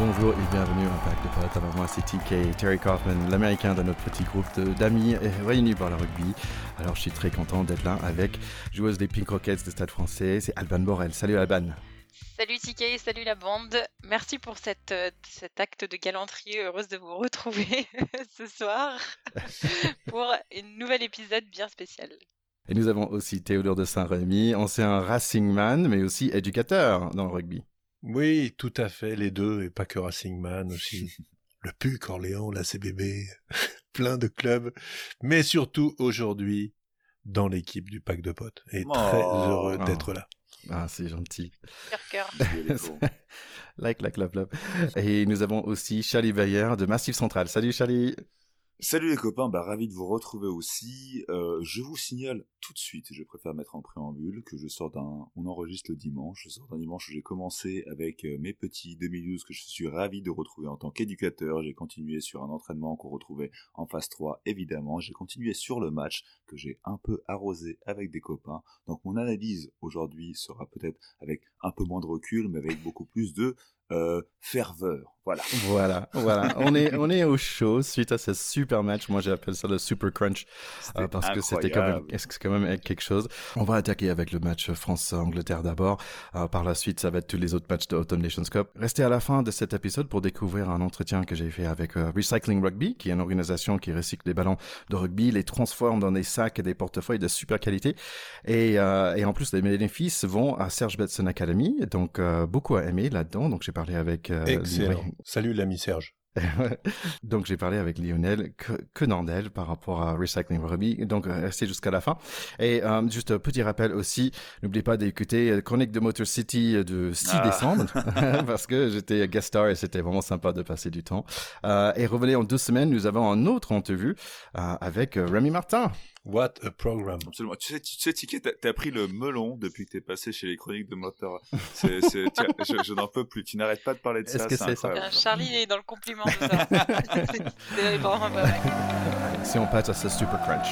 Bonjour et bienvenue à Pack de Potes. Alors moi c'est TK, Terry Kaufman, l'américain de notre petit groupe d'amis réunis par le rugby. Alors je suis très content d'être là avec joueuse des Pink Rockets de Stade français, c'est Alban Borel. Salut Alban. Salut TK, salut la bande. Merci pour cette, euh, cet acte de galanterie. Heureuse de vous retrouver ce soir pour un nouvel épisode bien spécial. Et nous avons aussi Théodore de Saint-Rémy, ancien Racing Man, mais aussi éducateur dans le rugby. Oui, tout à fait, les deux, et pas que Racing Man aussi. le PUC Orléans, la CBB, plein de clubs, mais surtout aujourd'hui dans l'équipe du pack de potes. Et très Oh. heureux Oh. d'être là. Ah, c'est gentil. Cœur, cœur. like, like, love, love. Et nous avons aussi Charlie Bayer de Massif Central. Salut Charlie. Salut les copains, bah ravi de vous retrouver aussi. Euh, je vous signale tout de suite, je préfère mettre en préambule que je sors d'un, on enregistre le dimanche, je sors d'un dimanche où j'ai commencé avec euh, mes petits 2012 que je suis ravi de retrouver en tant qu'éducateur. J'ai continué sur un entraînement qu'on retrouvait en phase 3, évidemment. J'ai continué sur le match que j'ai un peu arrosé avec des copains. Donc mon analyse aujourd'hui sera peut-être avec un peu moins de recul, mais avec beaucoup plus de euh, ferveur. Voilà. Voilà, voilà. On est, on est au chaud suite à ce super match. Moi, j'appelle ça le super crunch euh, parce que c'était quand même, quand même quelque chose. On va attaquer avec le match France-Angleterre d'abord. Euh, par la suite, ça va être tous les autres matchs de Autumn Nations Cup. Restez à la fin de cet épisode pour découvrir un entretien que j'ai fait avec euh, Recycling Rugby, qui est une organisation qui recycle des ballons de rugby, les transforme dans des sacs et des portefeuilles de super qualité. Et, euh, et en plus, les bénéfices vont à Serge Betson Academy. Donc, euh, beaucoup à aimer là-dedans. Donc, j'ai parlé avec euh, Excellent. Lionel- Salut l'ami Serge. donc j'ai parlé avec Lionel que- Quenandel par rapport à Recycling Rugby, donc euh, restez jusqu'à la fin. Et euh, juste un petit rappel aussi, n'oubliez pas d'écouter euh, Chronique de Motor City euh, de 6 Ah. décembre, parce que j'étais guest star et c'était vraiment sympa de passer du temps. Euh, et revenez en deux semaines, nous avons un autre entrevue euh, avec euh, Rémi Martin. What a program. Absolument. Tu sais, tu sais, Ticket, t'as- t'as pris le melon depuis que t'es passé chez les chroniques de tiens, je, je n'en peux plus. Tu n'arrêtes pas de parler de Est-ce ça. que c'est ça Euh. Charlie est dans le compliment de ça. C'est vraiment ouais, ouais. Si on passe à ce Super Crunch.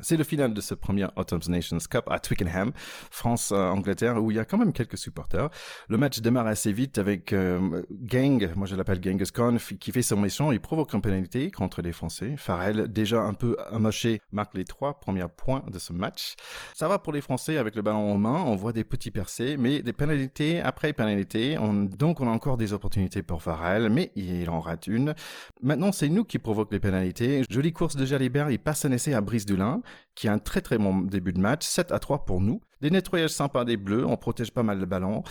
C'est le final de ce premier Autumn Nations Cup à Twickenham, France-Angleterre, où il y a quand même quelques supporters. Le match démarre assez vite avec euh, Gang, moi je l'appelle Genghis Khan, qui fait son méchant et provoque une pénalité contre les Français. Farrell, déjà un peu amoché, marque les trois premiers points de ce match. Ça va pour les Français avec le ballon en main, on voit des petits percés, mais des pénalités après pénalité. On, donc on a encore des opportunités pour Farrell, mais il en rate une. Maintenant, c'est nous qui provoquons les pénalités. Jolie course de Jalibert, il passe un essai à Brice Dulin, qui a un très très bon début de match, 7 à 3 pour nous. Des nettoyages sympas des Bleus, on protège pas mal le ballon.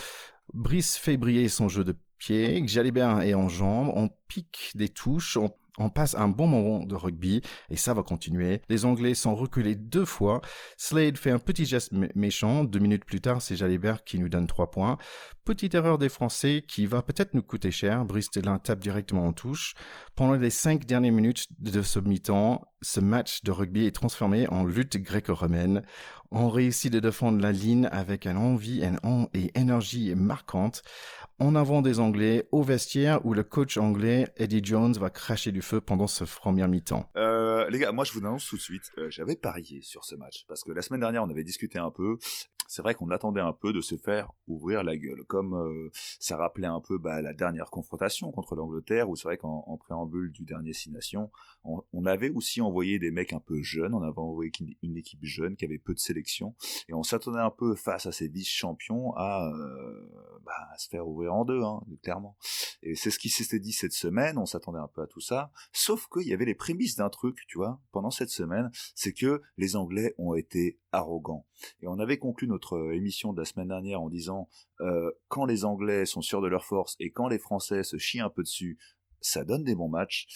Brice fait briller son jeu de pied, Jalibert est en jambes, on pique des touches, on, on passe un bon moment de rugby, et ça va continuer. Les Anglais sont reculés deux fois. Slade fait un petit geste mé- méchant, deux minutes plus tard, c'est Jalibert qui nous donne trois points. Petite erreur des Français qui va peut-être nous coûter cher. Brice tape directement en touche. Pendant les cinq dernières minutes de ce mi-temps, ce match de rugby est transformé en lutte gréco-romaine. On réussit de défendre la ligne avec une envie et une énergie marquante. En avant des Anglais au vestiaire où le coach anglais Eddie Jones va cracher du feu pendant ce premier mi-temps. Euh, les gars, moi je vous annonce tout de suite, euh, j'avais parié sur ce match parce que la semaine dernière on avait discuté un peu. C'est vrai qu'on attendait un peu de se faire ouvrir la gueule, comme euh, ça rappelait un peu bah, la dernière confrontation contre l'Angleterre, où c'est vrai qu'en en préambule du dernier Six Nations, on, avait aussi envoyé des mecs un peu jeunes, on avait envoyé une, une équipe jeune qui avait peu de sélection, et on s'attendait un peu face à ces vice-champions à, euh, bah, à se faire ouvrir en deux, hein, clairement. Et c'est ce qui s'était dit cette semaine, on s'attendait un peu à tout ça, sauf qu'il y avait les prémices d'un truc, tu vois, pendant cette semaine, c'est que les Anglais ont été arrogants. Et on avait conclu notre euh, émission de la semaine dernière en disant euh, quand les Anglais sont sûrs de leur force et quand les Français se chient un peu dessus, ça donne des bons matchs.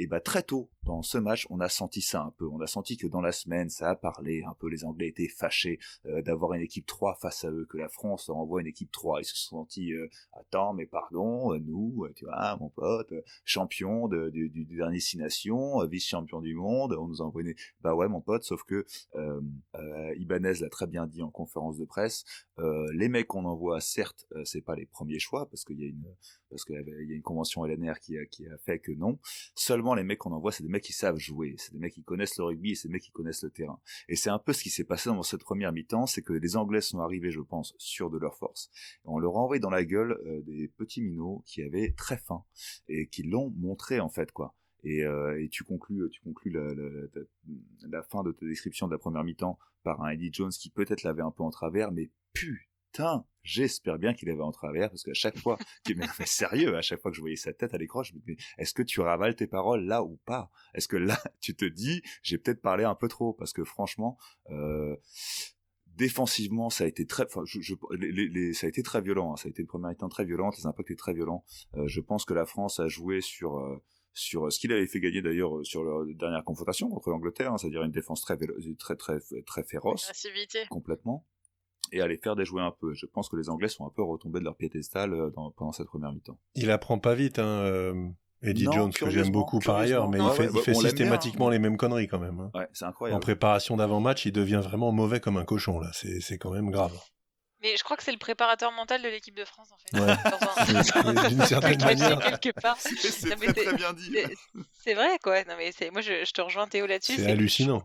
Et bah très tôt dans ce match, on a senti ça un peu. On a senti que dans la semaine, ça a parlé un peu. Les Anglais étaient fâchés euh, d'avoir une équipe 3 face à eux, que la France envoie une équipe 3. Ils se sont sentis euh, attends, mais pardon, euh, nous, tu vois, mon pote, champion du, dernier Six Nations, vice-champion du monde, on nous a envoyé. Bah ouais, mon pote, sauf que Ibanez l'a très bien dit en conférence de presse. Les mecs qu'on envoie, certes, c'est pas les premiers choix parce qu'il y a une y a une convention LNR qui a, qui a fait que non. Seulement les mecs qu'on envoie, c'est des mecs qui savent jouer, c'est des mecs qui connaissent le rugby, c'est des mecs qui connaissent le terrain. Et c'est un peu ce qui s'est passé dans cette première mi-temps, c'est que les Anglais sont arrivés, je pense, sûrs de leur force. On leur a envoyé dans la gueule euh, des petits minots qui avaient très faim et qui l'ont montré en fait quoi. Et, euh, tu conclus, tu conclus la, la, fin de ta description de la première mi-temps par un Eddie Jones qui peut-être l'avait un peu en travers, mais putain, j'espère bien qu'il avait en travers parce qu'à chaque fois, mais sérieux, à chaque fois que je voyais sa tête à l'écran, je me disais, est-ce que tu ravales tes paroles là ou pas? Est-ce que là, tu te dis, j'ai peut-être parlé un peu trop? Parce que franchement. Euh, défensivement, ça a été très, enfin, je, je, les, les, ça a été très violent. Hein. Ça a été une première mi-temps très violente, les impacts étaient très violents. Euh, je pense que la France a joué sur euh, sur ce qu'il avait fait gagner d'ailleurs sur leur dernière confrontation contre l'Angleterre, hein, c'est-à-dire une défense très, très très très féroce, complètement, et aller faire déjouer un peu. Je pense que les Anglais sont un peu retombés de leur piédestal euh, dans, pendant cette première mi-temps. Il apprend pas vite, hein, euh, Eddie Jones, que j'aime beaucoup par ailleurs, mais il fait, il fait systématiquement les mêmes conneries quand même. Hein. Ouais, c'est incroyable. En préparation d'avant-match, il devient vraiment mauvais comme un cochon là. C'est quand même grave. Mais je crois que c'est le préparateur mental de l'équipe de France, en fait. Ouais. D'une certaine manière. quelque part. C'est très, très bien dit. C'est vrai, quoi. Non, mais moi, je, je, te rejoins Théo là-dessus. C'est hallucinant.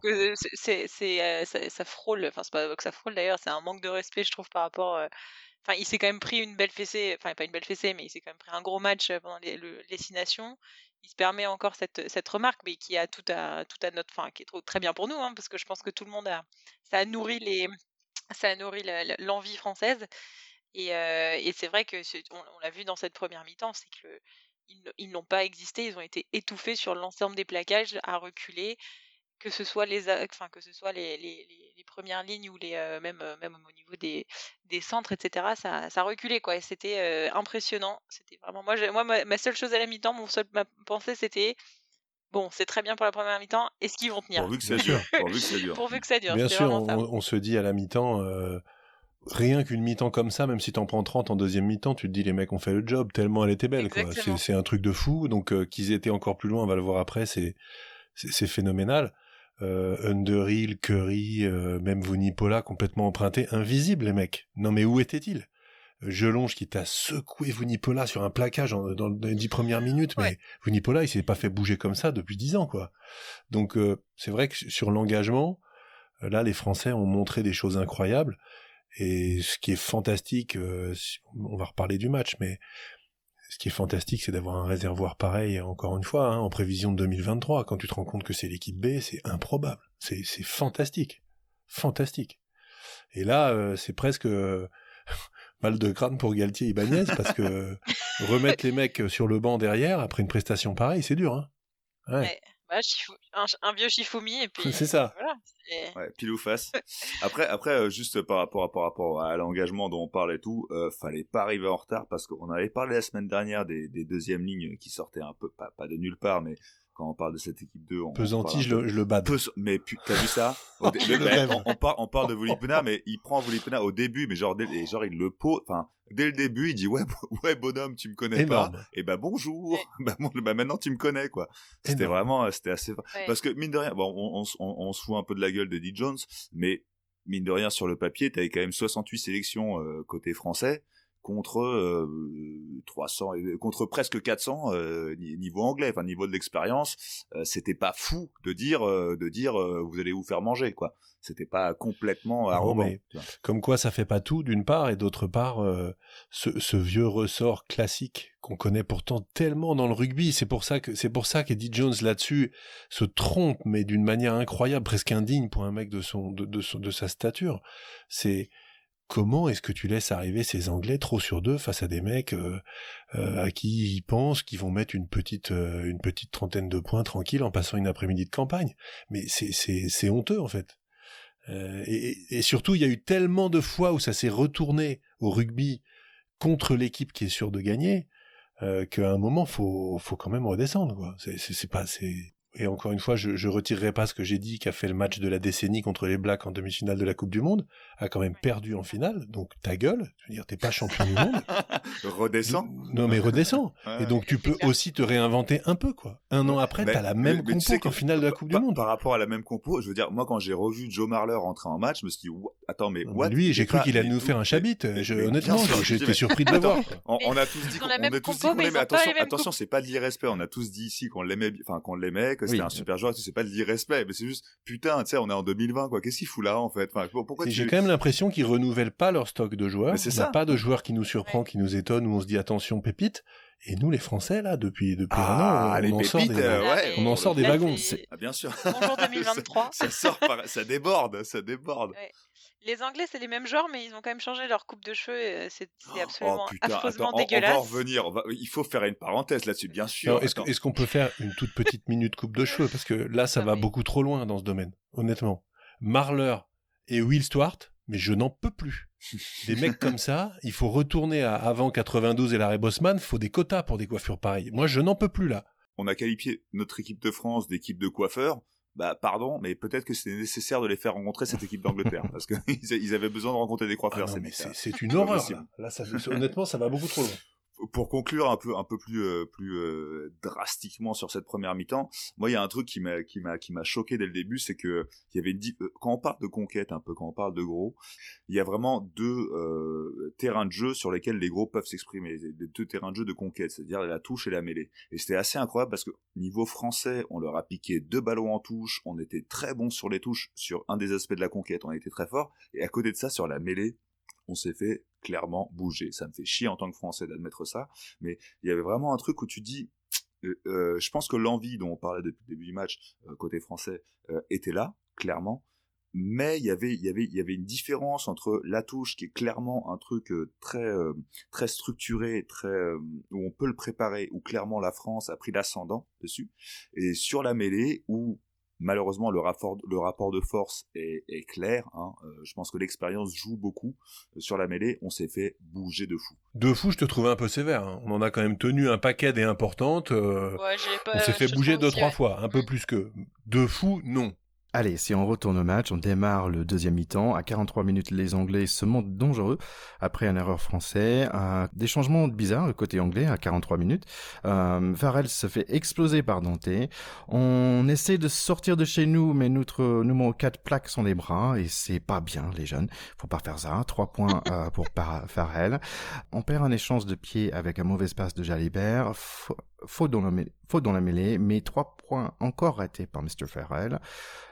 C'est, euh, ça, ça, frôle. Enfin, c'est pas que ça frôle d'ailleurs. C'est un manque de respect, je trouve, par rapport. Euh, enfin, il s'est quand même pris une belle fessée. Enfin, pas une belle fessée, mais il s'est quand même pris un gros match pendant les, les Six Nations il se permet encore cette, cette remarque, mais qui a tout à, tout à notre, fin, qui est trop, très bien pour nous, hein, parce que je pense que tout le monde a, ça a nourri les, ça a nourri l'envie française. Et, et c'est vrai que on, l'a vu dans cette première mi-temps, c'est que ils, n'ont pas existé, ils ont été étouffés sur l'ensemble des plaquages, à reculer, que ce soit les, enfin que ce soit les, les, premières lignes ou les même même au niveau des, des centres, etc. Ça, ça reculait quoi. C'était impressionnant. C'était vraiment moi, moi ma, seule chose à la mi-temps, mon seul ma pensée c'était Bon, c'est très bien pour la première mi-temps. Est-ce qu'ils vont tenir Pourvu que ça dure. Pourvu que ça dure. Pourvu que ça dure. Bien sûr, on, se dit à la mi-temps, euh, rien qu'une mi-temps comme ça, même si t'en prends 30 en deuxième mi-temps, tu te dis les mecs ont fait le job tellement elle était belle. C'est un truc de fou. Donc euh, qu'ils étaient encore plus loin, on va le voir après, c'est phénoménal. Euh, Underhill, Curry, euh, même Vunipola complètement empruntés, invisibles les mecs. Non mais où étaient-ils? Gelonge qui t'a secoué Vunipola sur un plaquage dans, les dix premières minutes, mais Vunipola il s'est pas fait bouger comme ça depuis dix ans quoi. Donc euh, c'est vrai que sur l'engagement, euh, là les Français ont montré des choses incroyables et ce qui est fantastique, euh, on va reparler du match, mais ce qui est fantastique c'est d'avoir un réservoir pareil encore une fois hein, en prévision de 2023. Quand tu te rends compte que c'est l'équipe B, c'est improbable, c'est fantastique, fantastique. Et là c'est presque mal de crâne pour Galtier et Ibanez parce que remettre les mecs sur le banc derrière après une prestation pareille, c'est dur. Hein ouais. Bah, un, vieux Shifumi et puis c'est ça. Voilà, ouais, pile ou face. après, après, euh, juste par rapport à, par rapport à l'engagement dont on parle et tout, euh, fallait pas arriver en retard parce qu'on avait parlé la semaine dernière des, des deuxièmes lignes qui sortaient un peu pas, pas de nulle part, mais quand on parle de cette équipe 2. On, Pesanti, je, le, je le bats. mais t'as vu ça on, parle, on parle de Volipena, mais il prend Volipena au début, mais genre, et genre il le pose. Enfin, dès le début, il dit ouais, ouais bonhomme, tu me connais pas. Et bah bonjour. bah, bon, bah, maintenant tu me connais quoi. C'était vraiment, c'était assez. Parce que mine de rien, bon, on, on, on, se fout un peu de la gueule d'Eddie Jones, mais mine de rien sur le papier, t'avais quand même 68 sélections euh, côté français contre euh, 300 contre presque 400 euh, niveau anglais enfin niveau de l'expérience euh, c'était pas fou de dire euh, de dire vous allez vous faire manger quoi. C'était pas complètement arrogant comme quoi ça fait pas tout d'une part et d'autre part ce, ce, vieux ressort classique qu'on connaît pourtant tellement dans le rugby c'est pour ça que c'est pour ça qu'Eddie Jones là-dessus se trompe mais d'une manière incroyable presque indigne pour un mec de son de, de, de sa stature. C'est comment est-ce que tu laisses arriver ces Anglais trop sur deux face à des mecs euh, euh, à qui ils pensent qu'ils vont mettre une petite euh, une petite trentaine de points tranquille en passant une après-midi de campagne? Mais c'est c'est c'est honteux en fait. Et, et, surtout, il y a eu tellement de fois où ça s'est retourné au rugby contre l'équipe qui est sûre de gagner qu'à un moment faut faut quand même redescendre quoi. C'est c'est pas c'est et encore une fois, je, je retirerai pas ce que j'ai dit, qui a fait le match de la décennie contre les Blacks en demi-finale de la Coupe du Monde, a quand même perdu en finale, donc ta gueule, je veux dire, t'es pas champion du monde. Redescends. Non mais redescends. Ouais. Et donc tu peux clair. aussi te réinventer un peu, quoi. Un an après, Mais- t'as la mais- même mais tu sais compo que qu'en finale de la Coupe du Monde. Par rapport à la même compo, je veux dire, moi quand j'ai revu Joe Marler rentrer en match, je me suis dit, attends, mais Non, what? mais lui, j'ai cru qu'il allait mais nous faire un chabit. mais- mais honnêtement, j'étais surpris de le voir. On, Mais a tous dit qu'on mais l'aimait. pas Attention, c'est pas de l'irrespect. On a tous dit ici qu'on l'aimait, enfin qu'on l'aimait, que c'était un super joueur. et tout, C'est pas de l'irrespect, mais c'est juste putain, tu sais, on est en 2020 quoi. Qu'est-ce qu'il fout là en fait? Pourquoi tu J'ai quand même l'impression qu'ils renouvellent pas leur stock de joueurs. Mais c'est ça. pas de joueurs qui nous surprend, qui nous étonne, où on se dit attention pépite. Et nous, les Français, là, depuis, depuis Ah, un an, les on, en sort pépites, des, euh, ouais, on en sort des wagons. c'est- Ah bien sûr. Bonjour 2023. ça, ça sort, par- ça déborde, ça déborde. Les Anglais, c'est les mêmes genres, mais ils ont quand même changé leur coupe de cheveux. et C'est c'est absolument oh putain, affreusement attends, on- on, dégueulasse. va revenir. on va- il faut faire une parenthèse là-dessus, bien sûr. Est-ce qu'on peut faire une toute petite minute coupe de cheveux? Parce que là, ça Ah va beaucoup trop loin dans ce domaine, honnêtement. Marler et Will Stewart, mais je n'en peux plus. Des mecs comme ça, il faut retourner à avant 92 et l'arrêt Bosman, faut des quotas pour des coiffures pareilles. Moi, je n'en peux plus là. on a qualifié notre équipe de France d'équipe de coiffeurs. Bah pardon, mais peut-être que c'était nécessaire de les faire rencontrer cette équipe d'Angleterre parce qu'ils ils avaient besoin de rencontrer des Ah coiffeurs. ces mecs-là. c'est une horreur. Là, Là, ça, honnêtement, ça va beaucoup trop loin. Pour conclure un peu un peu plus euh, plus euh, drastiquement sur cette première mi-temps, moi il y a un truc qui m'a qui m'a qui m'a choqué dès le début, c'est que il y avait une euh, quand on parle de conquête un peu quand on parle de gros, il y a vraiment deux euh, terrains de jeu sur lesquels les gros peuvent s'exprimer, les deux terrains de jeu de conquête, c'est-à-dire la touche et la mêlée. Et c'était assez incroyable parce que niveau français, on leur a piqué deux ballons en touche, on était très bon sur les touches sur un des aspects de la conquête, on était très fort et à côté de ça sur la mêlée, on s'est fait clairement bouger. Ça me fait chier en tant que Français d'admettre ça, mais il y avait vraiment un truc où tu dis, euh, euh, je pense que l'envie dont on parlait depuis le début du match euh, côté français était là, clairement, mais il y avait il y avait il y avait une différence entre la touche qui est clairement un truc très très structuré, très où on peut le préparer, où clairement la France a pris l'ascendant dessus, et sur la mêlée où Malheureusement, le rapport, le rapport de force est, est clair. Hein. Euh, je pense que l'expérience joue beaucoup. Euh, Sur la mêlée, on s'est fait bouger de fou. De fou, je te trouvais un peu sévère. hein. On en a quand même tenu un paquet des importantes. euh, Ouais, j'ai pas- on s'est fait bouger deux, trois ouais. fois, un peu plus que. De fou, non. Allez, si on retourne au match, on démarre le deuxième mi-temps. À 43 minutes, les Anglais se montrent dangereux après une erreur français. Euh, des changements bizarres côté anglais à 43 minutes. Euh, Varel se fait exploser par Dante. On essaie de sortir de chez nous, mais notre numéro 4 plaque sur les bras et c'est pas bien, les jeunes. Faut pas faire ça. Trois points euh, pour Farrell. On perd un échange de pied avec un mauvais passe de Jalibert. Faute dans, la mêlée, mais trois points encore ratés par Mr. Farrell.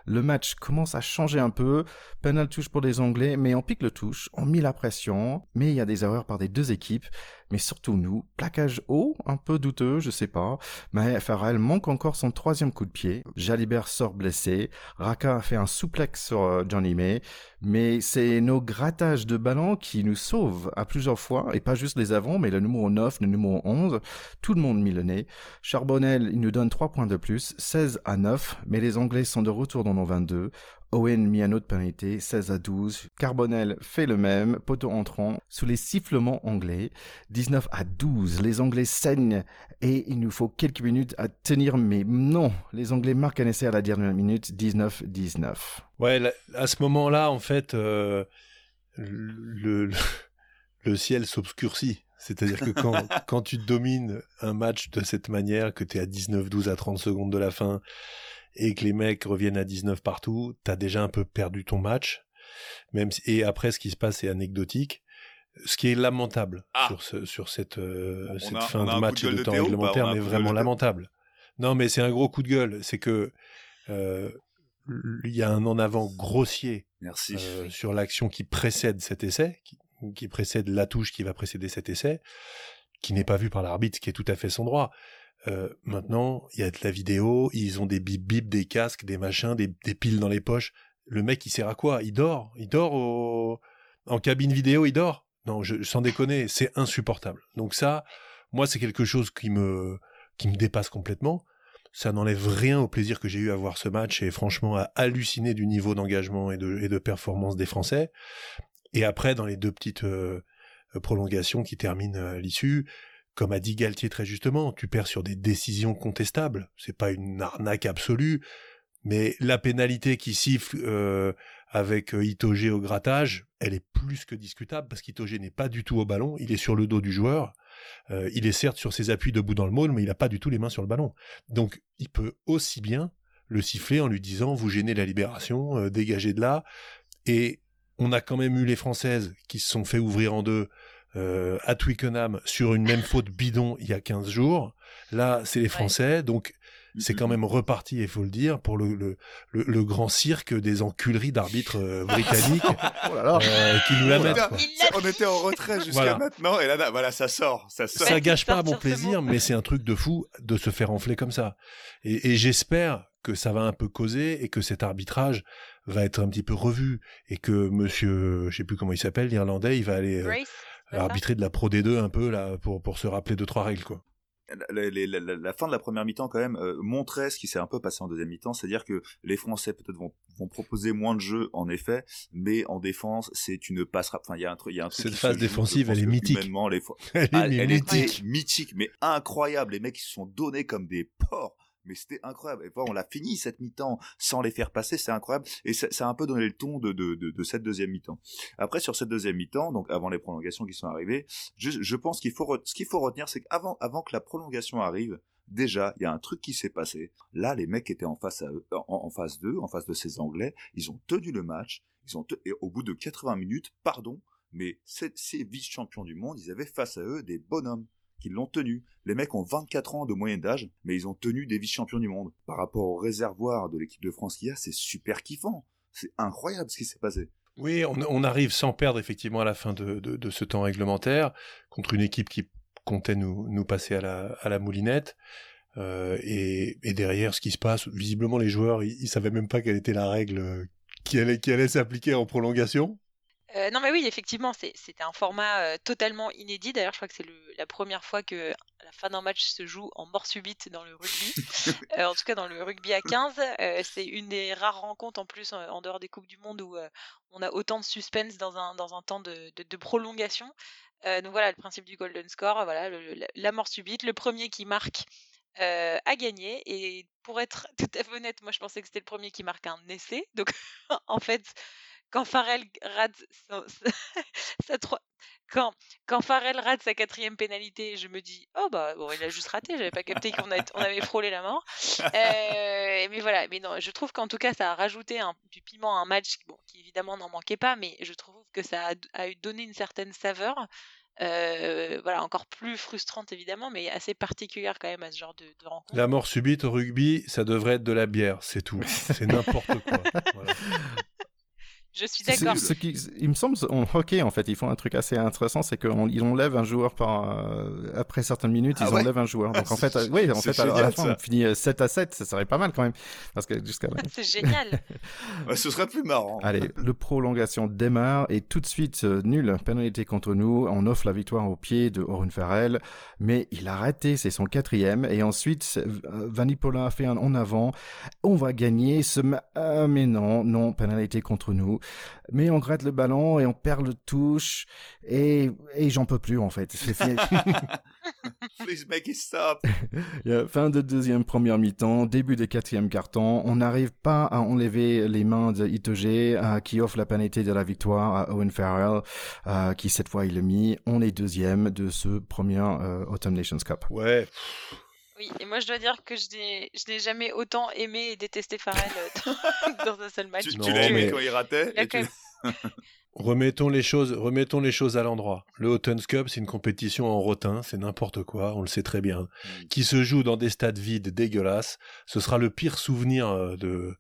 Le match commence à changer un peu. Penal touche pour les Anglais, mais on pique le touche, on met la pression, mais il y a des erreurs par des deux équipes, mais surtout nous. Plaquage haut, un peu douteux, je sais pas, mais Farrell manque encore son troisième coup de pied. Jalibert sort blessé. Raka fait un souplex sur euh, Johnny May, mais c'est nos grattages de ballon qui nous sauvent à plusieurs fois, et pas juste les avants, mais le numéro 9, le numéro 11, tout le monde mit le nez. Charbonnel, il nous donne 3 points de plus, 16 à 9, mais les Anglais sont de retour dans nos 22. Owen mit un autre pénalité, 16 à 12. Carbonel fait le même, poteau entrant, sous les sifflements anglais. 19 à 12, les Anglais saignent et il nous faut quelques minutes à tenir, mais non, les Anglais marquent un essai à la dernière minute, 19-19. Ouais, à ce moment-là, en fait, euh, le, le, le ciel s'obscurcit. C'est-à-dire que quand, quand tu domines un match de cette manière, que tu es à 19-12 à 30 secondes de la fin, et que les mecs reviennent à 19 partout, t'as déjà un peu perdu ton match. Même si- et après, ce qui se passe est anecdotique. Ce qui est lamentable Ah. sur, ce, sur cette, euh, On cette a- fin de match de et de de temps Théo réglementaire, mais coup de vraiment lamentable. Non, mais c'est un gros coup de gueule. C'est que euh, il y a un en avant grossier Merci. euh, sur l'action qui précède cet essai, qui, qui précède la touche qui va précéder cet essai, qui n'est pas vu par l'arbitre, qui est tout à fait son droit. Euh, maintenant, il y a de la vidéo, ils ont des bip bip, des casques, des machins, des, piles dans les poches. Le mec, il sert à quoi? Il dort, il dort au... en cabine vidéo, il dort? Non, je, sans déconner, c'est insupportable. Donc ça, moi, c'est quelque chose qui me qui me dépasse complètement. Ça n'enlève rien au plaisir que j'ai eu à voir ce match et franchement à halluciner du niveau d'engagement et de, et de performance des Français. Et après, dans les deux petites euh, prolongations qui terminent à l'issue, comme a dit Galtier très justement, tu perds sur des décisions contestables. C'est pas une arnaque absolue, mais la pénalité qui siffle euh, avec euh, Itoge au grattage, elle est plus que discutable parce qu'Itoge n'est pas du tout au ballon, il est sur le dos du joueur. Euh, il est certes sur ses appuis debout dans le môle, mais il n'a pas du tout les mains sur le ballon. Donc il peut aussi bien le siffler en lui disant vous gênez la libération, dégagez de là. Et on a quand même eu les Françaises qui se sont fait ouvrir en deux euh, à Twickenham sur une même faute bidon il y a 15 jours. Là, c'est les Français, donc c'est quand même reparti, il faut le dire, pour le, le, le, grand cirque des enculeries d'arbitres euh, britanniques oh euh, qui nous la mettent. On était en retrait jusqu'à maintenant, et là, voilà, ça sort. Ça, sort. ça gâche pas mon plaisir, mais c'est un truc de fou de se faire enfler comme ça. Et, et j'espère que ça va un peu causer et que cet arbitrage va être un petit peu revu et que monsieur, je sais plus comment il s'appelle, l'Irlandais, il va aller arbitrer de la Pro D2 un peu là pour pour se rappeler de trois règles quoi. La, la, fin de la première mi-temps quand même euh, montrait ce qui s'est un peu passé en deuxième mi-temps, c'est-à-dire que les Français peut-être vont, vont, proposer moins de jeux en effet, mais en défense c'est une passe Enfin il y a un truc, il y a un truc. Cette phase défensive elle est mythique. Les... elle, ah, elle était mythique, mais incroyable. Les mecs ils se sont donnés comme des porcs mais c'était incroyable. Et on l'a fini cette mi-temps sans les faire passer, c'est incroyable. Et ça, ça, a un peu donné le ton de, de, de, de cette deuxième mi-temps. Après, sur cette deuxième mi-temps, donc avant les prolongations qui sont arrivées, je, je pense qu'il faut, ce qu'il faut retenir, c'est qu'avant avant que la prolongation arrive, déjà, il y a un truc qui s'est passé. Là, les mecs étaient en face à eux, en, face d'eux, en face de ces Anglais. Ils ont tenu le match. Ils ont et au bout de 80 minutes, pardon, mais ces vice-champions du monde, ils avaient face à eux des bonhommes qui l'ont tenu. Les mecs ont 24 ans de moyenne d'âge, mais ils ont tenu des vice-champions du monde. Par rapport au réservoir de l'équipe de France qu'il y a, c'est super kiffant. C'est incroyable ce qui s'est passé. Oui, on, arrive sans perdre effectivement à la fin de, ce temps réglementaire contre une équipe qui comptait nous, passer à la, moulinette. Euh, et, derrière, ce qui se passe, visiblement les joueurs, ils, ils savaient même pas quelle était la règle qui allait s'appliquer en prolongation. Euh, non, mais oui, effectivement, c'était un format euh, totalement inédit. D'ailleurs, je crois que c'est la première fois que la fin d'un match se joue en mort subite dans le rugby. Euh, en tout cas, dans le rugby à 15. c'est une des rares rencontres en plus en dehors des Coupes du Monde où on a autant de suspense dans un, dans un temps de, de, prolongation. donc voilà, le principe du golden score, voilà, la mort subite. Le premier qui marque a gagné. Et pour être tout à fait honnête, moi je pensais que c'était le premier qui marque un essai. Donc en fait, quand Farrell rate sa, quand, quand Farrell rate sa quatrième pénalité, je me dis oh bah bon il a juste raté, j'avais pas capté qu'on on avait frôlé la mort. Euh, mais voilà, mais non, je trouve qu'en tout cas ça a rajouté un, du piment à un match bon, qui évidemment n'en manquait pas, mais je trouve que ça a, eu donné une certaine saveur. Euh, voilà, encore plus frustrante évidemment, mais assez particulière quand même à ce genre de, rencontre. La mort subite au rugby, ça devrait être de la bière, c'est tout. c'est n'importe quoi. Voilà. Je suis d'accord. Ce qui, il me semble, en hockey, en fait, ils font un truc assez intéressant, c'est qu'ils enlèvent un joueur par, euh, après certaines minutes, ils ah enlèvent un joueur. Donc, en fait, euh, oui, en fait, à la fin, on finit 7 euh, à 7, ça serait pas mal quand même. Parce que jusqu'à C'est génial. ce serait plus marrant. Allez, le prolongation démarre et tout de suite, nul. Pénalité contre nous. On offre la victoire au pied de Orun Farrell. Mais il a raté, c'est son quatrième. Et ensuite, Vanipola a fait un en avant. On va gagner ce, mais non, non, pénalité contre nous mais on gratte le ballon et on perd le touche et, et j'en peux plus en fait. Please make it stop. fin de deuxième première mi-temps, début de quatrième carton. On n'arrive pas à enlever les mains de Itoge euh, qui offre la pénalité de la victoire à Owen Farrell euh, qui cette fois il est mis. On est deuxième de ce premier euh, Autumn Nations Cup. Ouais. Oui, et moi je dois dire que je n'ai jamais autant aimé et détesté Farrell euh, dans, un seul match. Tu, l'as aimé quand il ratait remettons les choses, remettons les choses à l'endroit. Le Houghton's Cup, c'est une compétition en rotin, c'est n'importe quoi, on le sait très bien, mm. qui se joue dans des stades vides dégueulasses. Ce sera le pire souvenir euh, de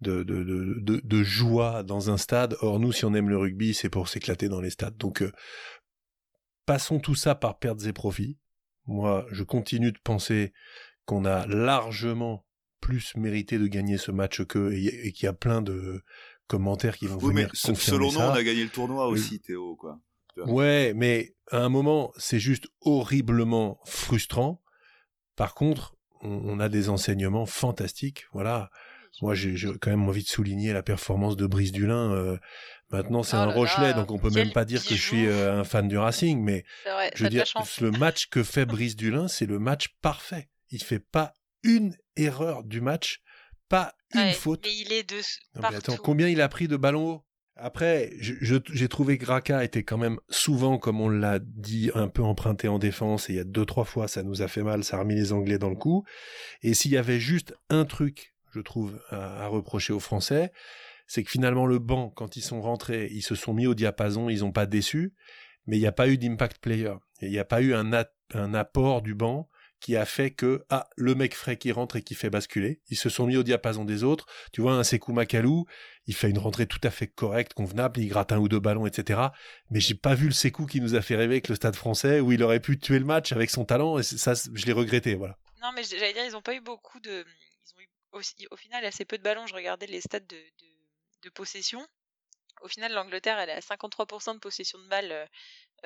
de, de, de, de, joie dans un stade. Or, nous, si on aime le rugby, c'est pour s'éclater dans les stades. Donc, euh, passons tout ça par pertes et profits. Moi, je continue de penser qu'on a largement plus mérité de gagner ce match que et, qu'il y a plein de commentaires qui vont venir mais selon nous, on a gagné le tournoi aussi, Théo, quoi. Ouais, mais à un moment, c'est juste horriblement frustrant. Par contre, on, a des enseignements fantastiques. Voilà. Moi, j'ai quand même envie de souligner la performance de Brice Dulin. Euh, maintenant, c'est Oh un là Rochelet, là, donc on peut quel même pas dire que je suis euh, un fan du Racing, mais vrai, je veux dire, le match que fait Brice Dulin, c'est le match parfait. Il fait pas une erreur du match, pas une Ouais, faute. Mais il est de Non, mais partout. attends, combien il a pris de ballons hauts? Après, j'ai trouvé que Graka était quand même souvent, comme on l'a dit, un peu emprunté en défense. Et il y a deux, trois fois, ça nous a fait mal, ça a remis les Anglais dans le coup. Et s'il y avait juste un truc, je trouve, à, à reprocher aux Français, c'est que finalement, le banc, quand ils sont rentrés, ils se sont mis au diapason, ils n'ont pas déçu, mais il n'y a pas eu d'impact player. Il n'y a pas eu un, apport du banc qui a fait que, ah, le mec frais qui rentre et qui fait basculer. Ils se sont mis au diapason des autres. Tu vois, un Sekou Makalou, il fait une rentrée tout à fait correcte, convenable, il gratte un ou deux ballons, etc. Mais j'ai pas vu le Sekou qui nous a fait rêver avec le Stade français, où il aurait pu tuer le match avec son talent, et ça, je l'ai regretté, voilà. Non, mais j'allais dire, ils n'ont pas eu beaucoup de. Ils ont eu aussi, au final assez peu de ballons. Je regardais les stats de, de, de possession. Au final, l'Angleterre, elle est à 53% de possession de balles euh,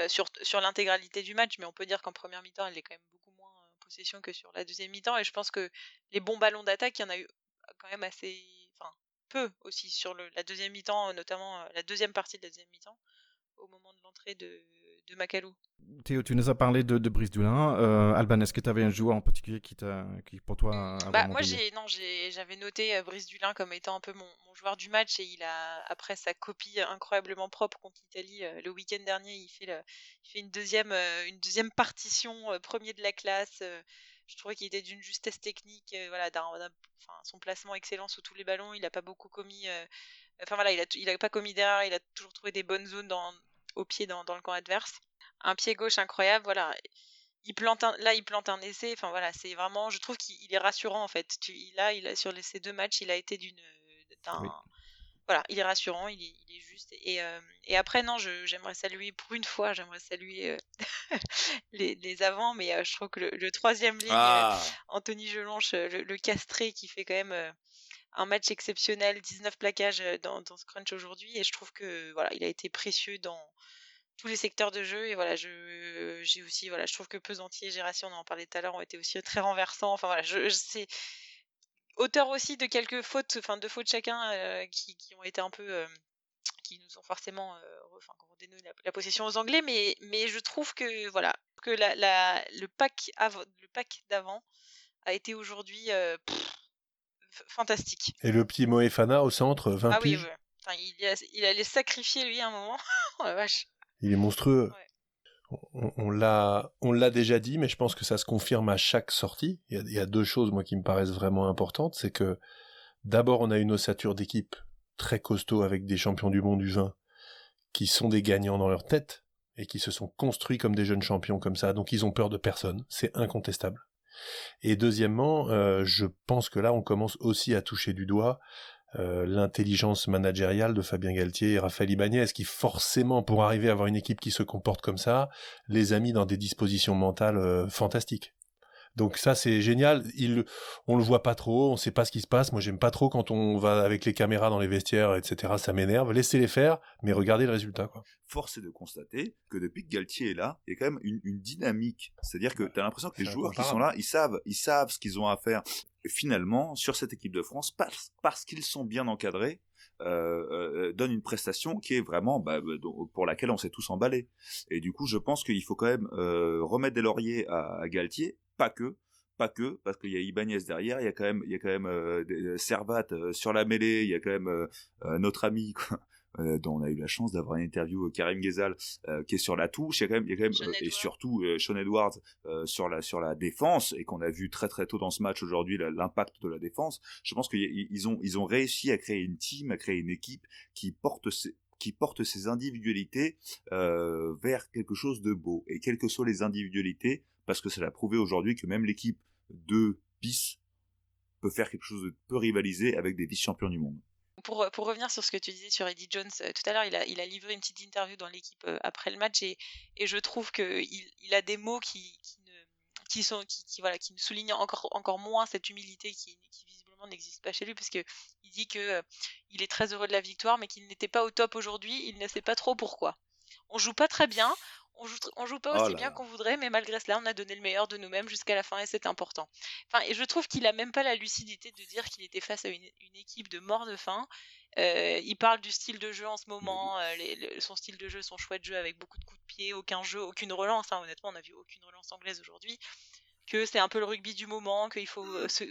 euh, sur, sur l'intégralité du match, mais on peut dire qu'en première mi-temps, elle est quand même beaucoup moins en possession que sur la deuxième mi-temps. Et je pense que les bons ballons d'attaque, il y en a eu quand même assez. Enfin, peu aussi sur le, la deuxième mi-temps, notamment euh, la deuxième partie de la deuxième mi-temps, au moment de l'entrée de, de Macalou. Théo, tu nous as parlé de, de Brice Dulin. Euh, Alban, est-ce que tu avais un joueur en particulier qui, qui pour toi, a Bah, moi, brillé? j'ai, non, j'ai, j'avais noté euh, Brice Dulin comme étant un peu mon, joueur du match et il a, après sa copie incroyablement propre contre l'Italie euh, le week-end dernier, il fait, il fait une, deuxième, euh, une deuxième partition, euh, premier de la classe. je trouvais qu'il était d'une justesse technique, voilà, son placement excellent sous tous les ballons. Il n'a pas beaucoup commis, enfin voilà, il a, il a pas commis d'erreur, il a toujours trouvé des bonnes zones au pied dans, le camp adverse. Un pied gauche incroyable, voilà il plante là il plante un essai enfin voilà c'est vraiment je trouve qu'il il est rassurant en fait tu, il a sur ces deux matchs il a été d'une Oui. voilà il est rassurant il est, il est juste et, euh, et après non je j'aimerais saluer pour une fois j'aimerais saluer euh, les, les avants mais euh, je trouve que le, le troisième ligne Ah, euh, Anthony Gelonche euh, le, le castré qui fait quand même euh, un match exceptionnel 19 plaquages euh, dans, dans ce crunch aujourd'hui et je trouve que voilà il a été précieux dans tous les secteurs de jeu et voilà je j'ai aussi voilà je trouve que Pesantier et Gérassi on en parlait tout à l'heure ont été aussi très renversants enfin voilà je, je sais auteur aussi de quelques fautes enfin deux fautes chacun euh, qui, qui ont été un peu euh, qui nous ont forcément euh, enfin redonné la, la possession aux Anglais mais mais je trouve que voilà que la, la le pack avant le pack d'avant a été aujourd'hui euh, fantastique Et le petit Moefana au centre, 20 ah oui piges, ouais. Enfin, il, a- il allait sacrifier lui à un moment oh la vache il est monstrueux. Ouais. On, l'a, on l'a déjà dit, mais je pense que ça se confirme à chaque sortie. Il y a, il y a deux choses, moi, qui me paraissent vraiment importantes. C'est que, d'abord, on a une ossature d'équipe très costaud avec des champions du monde du vin qui sont des gagnants dans leur tête et qui se sont construits comme des jeunes champions comme ça. Donc, ils ont peur de personne. C'est incontestable. Et deuxièmement, euh, je pense que là, on commence aussi à toucher du doigt euh, l'intelligence managériale de Fabien Galtier et Raphaël Ibanez, qui forcément, pour arriver à avoir une équipe qui se comporte comme ça, les a mis dans des dispositions mentales euh, fantastiques. Donc ça c'est génial. Il, on le voit pas trop, on sait pas ce qui se passe. Moi j'aime pas trop quand on va avec les caméras dans les vestiaires, etc. Ça m'énerve. Laissez-les faire, mais regardez le résultat. Quoi. force est de constater que depuis que Galtier est là, il y a quand même une, une dynamique. C'est-à-dire que tu as l'impression que les joueurs qui sont là, ils savent, ils savent ce qu'ils ont à faire. Et finalement, sur cette équipe de France, parce, parce qu'ils sont bien encadrés, euh, euh, donnent une prestation qui est vraiment bah, bah, pour laquelle on s'est tous emballés. Et du coup, je pense qu'il faut quand même euh, remettre des lauriers à, à Galtier, pas que, pas que, parce qu'il y a Ibanez derrière, il y a quand même, il y a quand même euh, Servat sur la mêlée, il y a quand même euh, notre ami quoi, dont on a eu la chance d'avoir une interview euh, Karim Ghezal euh, qui est sur la touche, il y a quand même, il y a quand même Sean euh, et surtout euh, Sean Edwards euh, sur la sur la défense et qu'on a vu très très tôt dans ce match aujourd'hui l'impact de la défense. Je pense qu'ils ont ils ont réussi à créer une team, à créer une équipe qui porte ses qui porte ses individualités euh, vers quelque chose de beau. Et quelles que soient les individualités, parce que ça l'a prouvé aujourd'hui que même l'équipe de bis peut faire quelque chose de peut rivaliser avec des vice-champions du monde. Pour, pour revenir sur ce que tu disais sur Eddie Jones, euh, tout à l'heure, il a, livré une petite interview dans l'équipe euh, après le match et, je trouve qu'il il a des mots qui, qui, soulignent encore, moins cette humilité qui, visiblement n'existe pas chez lui parce que il dit que euh, il est très heureux de la victoire mais qu'il n'était pas au top aujourd'hui, il ne sait pas trop pourquoi. On joue pas très bien, on joue, on joue pas aussi Oh bien là. qu'on voudrait, mais malgré cela, on a donné le meilleur de nous-mêmes jusqu'à la fin et c'est important. Enfin, et je trouve qu'il a même pas la lucidité de dire qu'il était face à une, une équipe de mort de faim. Euh, il parle du style de jeu en ce moment, euh, les- le- son style de jeu, son choix de jeu avec beaucoup de coups de pied, aucun jeu, aucune relance. hein. honnêtement, on a vu aucune relance anglaise aujourd'hui. Que c'est un peu le rugby du moment, qu'il faut euh, se-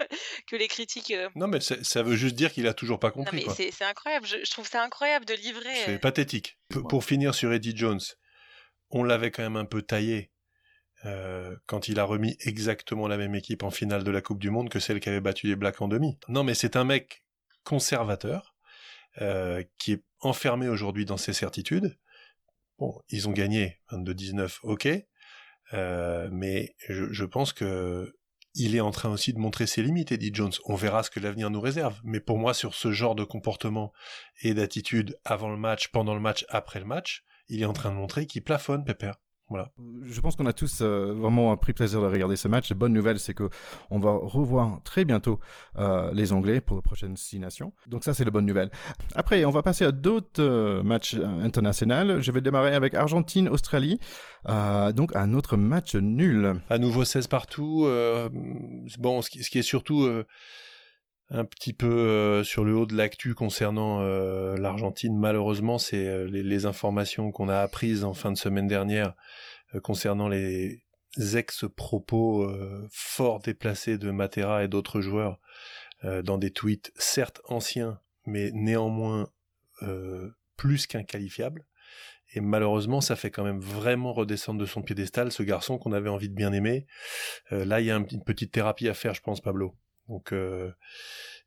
que les critiques. Non, mais ça veut juste dire qu'il a toujours pas compris. c'est incroyable. Je, je trouve ça incroyable de livrer. C'est pathétique. P- pour finir sur Eddie Jones, on l'avait quand même un peu taillé euh, quand il a remis exactement la même équipe en finale de la Coupe du Monde que celle qui avait battu les Blacks en demi. Non, mais c'est un mec conservateur euh, qui est enfermé aujourd'hui dans ses certitudes. Bon, ils ont gagné 22-19, ok, euh, mais je, pense que il est en train aussi de montrer ses limites, Eddie Jones. On verra ce que l'avenir nous réserve. Mais pour moi, sur ce genre de comportement et d'attitude avant le match, pendant le match, après le match, il est en train de montrer qu'il plafonne, Pépère. Voilà. Je pense qu'on a tous euh, vraiment pris plaisir de regarder ce match. La bonne nouvelle, c'est que on va revoir très bientôt euh, les Anglais pour la prochaine Six Nations. Donc ça, c'est la bonne nouvelle. Après, on va passer à d'autres euh, matchs internationaux. Je vais démarrer avec Argentine-Australie. Euh, donc un autre match nul. À nouveau 16 partout. bon, ce qui, ce qui est surtout un petit peu euh, sur le haut de l'actu concernant euh, l'Argentine, malheureusement, c'est euh, les, les informations qu'on a apprises en fin de semaine dernière concernant les ex-propos fort déplacés de Matera et d'autres joueurs dans des tweets certes anciens, mais néanmoins plus qu'inqualifiables. Et malheureusement, ça fait quand même vraiment redescendre de son piédestal ce garçon qu'on avait envie de bien aimer. Là, il y a un- une petite thérapie à faire, je pense, Pablo. Donc, euh,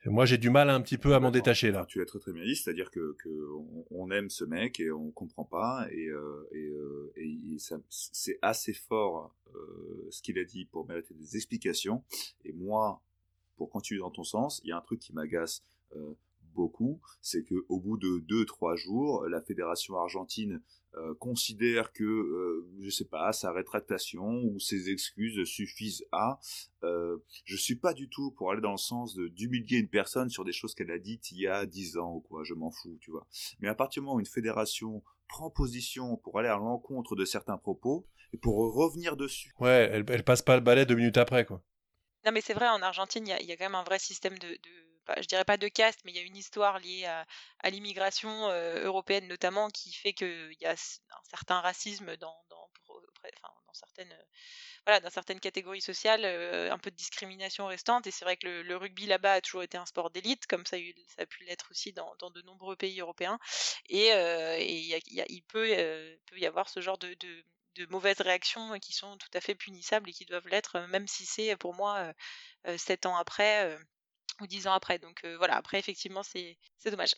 moi, j'ai du mal un petit peu à m'en détacher là. Tu l'as très très bien dit, c'est-à-dire que, que on, on aime ce mec et on comprend pas et, euh, et, euh, et c'est assez fort ce qu'il a dit pour mériter des explications. Et moi, pour continuer dans ton sens, il y a un truc qui m'agace beaucoup, c'est que au bout de deux trois jours, la fédération argentine euh, considère que euh, je sais pas sa rétractation ou ses excuses suffisent à euh, je suis pas du tout pour aller dans le sens de d'humilier une personne sur des choses qu'elle a dites il y a dix ans ou quoi, je m'en fous, tu vois. Mais à partir du moment où une fédération prend position pour aller à l'encontre de certains propos et pour revenir dessus, Ouais, elle, elle passe pas le balai deux minutes après, quoi. Non, mais c'est vrai, en Argentine, il y, a- quand même un vrai système de, je dirais pas de caste, mais il y a une histoire liée à, l'immigration euh, européenne notamment qui fait qu'il y a un certain racisme dans, dans, certaines, euh, voilà, dans certaines catégories sociales, euh, un peu de discrimination restante. Et c'est vrai que le, rugby là-bas a toujours été un sport d'élite, comme ça, a pu l'être aussi dans, de nombreux pays européens. Et, il, peut, peut y avoir ce genre de, de mauvaises réactions qui sont tout à fait punissables et qui doivent l'être, euh, même si c'est pour moi euh, euh, sept ans après euh, ou dix ans après. Donc euh, voilà, après effectivement c'est dommage.